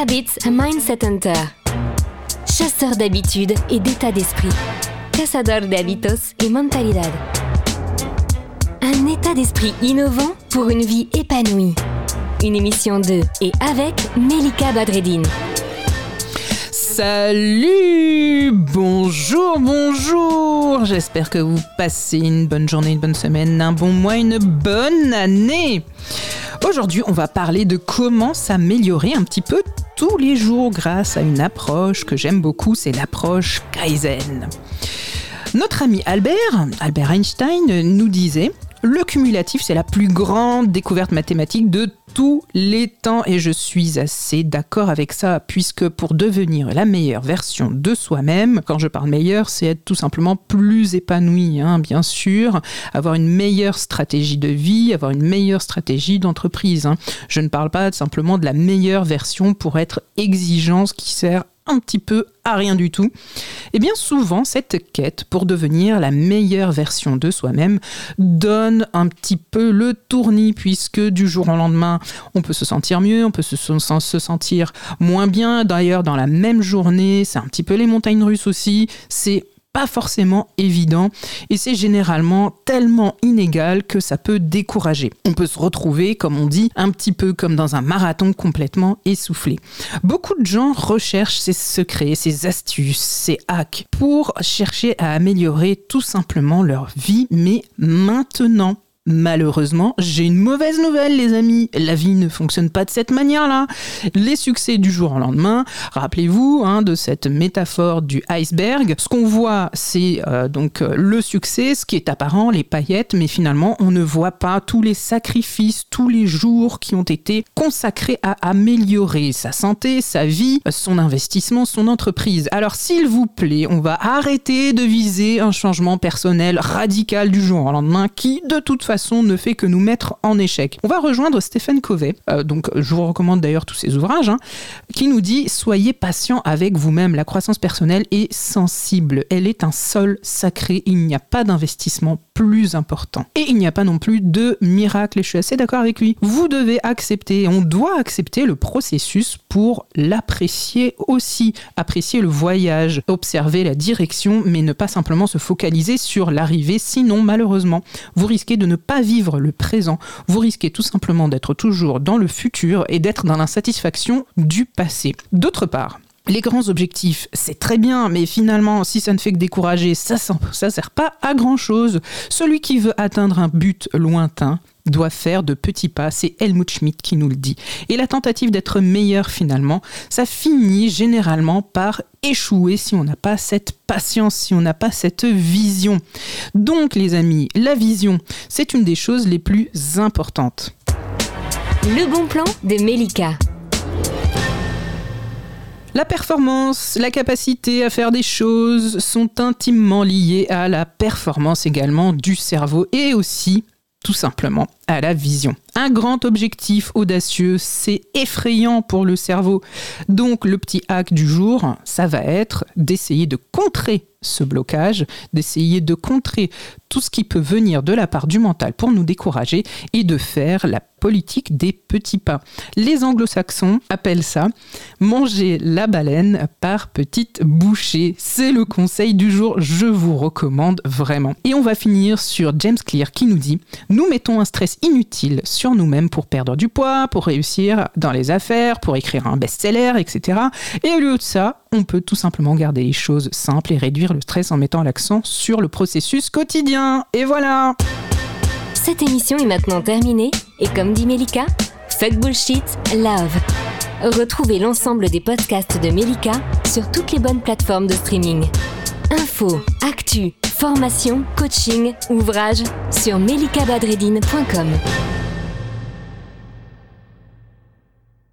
Habits Mindset Hunter. Chasseur d'habitudes et d'état d'esprit. Cazador de hábitos y mentalidad. Un état d'esprit innovant pour une vie épanouie. Une émission de et avec Melika Badreddine. Salut Bonjour, bonjour J'espère que vous passez une bonne journée, une bonne semaine, un bon mois, une bonne année Aujourd'hui, on va parler de comment s'améliorer un petit peu tous les jours grâce à une approche que j'aime beaucoup, c'est l'approche Kaizen. Notre ami Albert, Albert Einstein, nous disait le cumulatif, c'est la plus grande découverte mathématique de tous les temps et je suis assez d'accord avec ça puisque pour devenir la meilleure version de soi-même, quand je parle meilleur, c'est être tout simplement plus épanoui, hein, bien sûr, avoir une meilleure stratégie de vie, avoir une meilleure stratégie d'entreprise. Hein. Je ne parle pas simplement de la meilleure version pour être exigeance qui sert petit peu à rien du tout, et eh bien souvent cette quête pour devenir la meilleure version de soi-même donne un petit peu le tournis puisque du jour au lendemain on peut se sentir mieux, on peut se sentir moins bien. D'ailleurs dans la même journée, c'est un petit peu les montagnes russes aussi, c'est pas forcément évident et c'est généralement tellement inégal que ça peut décourager. On peut se retrouver, comme on dit, un petit peu comme dans un marathon complètement essoufflé. Beaucoup de gens recherchent ces secrets, ces astuces, ces hacks pour chercher à améliorer tout simplement leur vie, mais maintenant. Malheureusement, j'ai une mauvaise nouvelle, les amis. La vie ne fonctionne pas de cette manière-là. Les succès du jour au lendemain, rappelez-vous hein, de cette métaphore du iceberg. Ce qu'on voit, c'est euh, donc euh, le succès, ce qui est apparent, les paillettes, mais finalement, on ne voit pas tous les sacrifices, tous les jours qui ont été consacrés à améliorer sa santé, sa vie, son investissement, son entreprise. Alors, s'il vous plaît, on va arrêter de viser un changement personnel radical du jour au lendemain qui, de toute façon, ne fait que nous mettre en échec. On va rejoindre Stéphane Covey, euh, donc je vous recommande d'ailleurs tous ses ouvrages, hein, qui nous dit Soyez patient avec vous-même. La croissance personnelle est sensible. Elle est un sol sacré. Il n'y a pas d'investissement plus important. Et il n'y a pas non plus de miracle. Et je suis assez d'accord avec lui. Vous devez accepter, on doit accepter le processus pour l'apprécier aussi. Apprécier le voyage, observer la direction, mais ne pas simplement se focaliser sur l'arrivée. Sinon, malheureusement, vous risquez de ne pas vivre le présent, vous risquez tout simplement d'être toujours dans le futur et d'être dans l'insatisfaction du passé. D'autre part, les grands objectifs, c'est très bien, mais finalement, si ça ne fait que décourager, ça ne sert pas à grand chose. Celui qui veut atteindre un but lointain doit faire de petits pas, c'est Helmut Schmidt qui nous le dit. Et la tentative d'être meilleur finalement, ça finit généralement par échouer si on n'a pas cette patience, si on n'a pas cette vision. Donc les amis, la vision, c'est une des choses les plus importantes. Le bon plan de Melika. La performance, la capacité à faire des choses sont intimement liées à la performance également du cerveau et aussi tout simplement la vision. Un grand objectif audacieux, c'est effrayant pour le cerveau. Donc le petit hack du jour, ça va être d'essayer de contrer ce blocage, d'essayer de contrer tout ce qui peut venir de la part du mental pour nous décourager et de faire la politique des petits pas. Les anglo-saxons appellent ça manger la baleine par petites bouchées. C'est le conseil du jour, je vous recommande vraiment. Et on va finir sur James Clear qui nous dit Nous mettons un stress inutile sur nous-mêmes pour perdre du poids, pour réussir dans les affaires, pour écrire un best-seller, etc. Et au lieu de ça, on peut tout simplement garder les choses simples et réduire le stress en mettant l'accent sur le processus quotidien. Et voilà Cette émission est maintenant terminée et comme dit Melika, fuck bullshit, love. Retrouvez l'ensemble des podcasts de Melika sur toutes les bonnes plateformes de streaming. Info, actu, formation, coaching, ouvrages sur melikabadredine.com.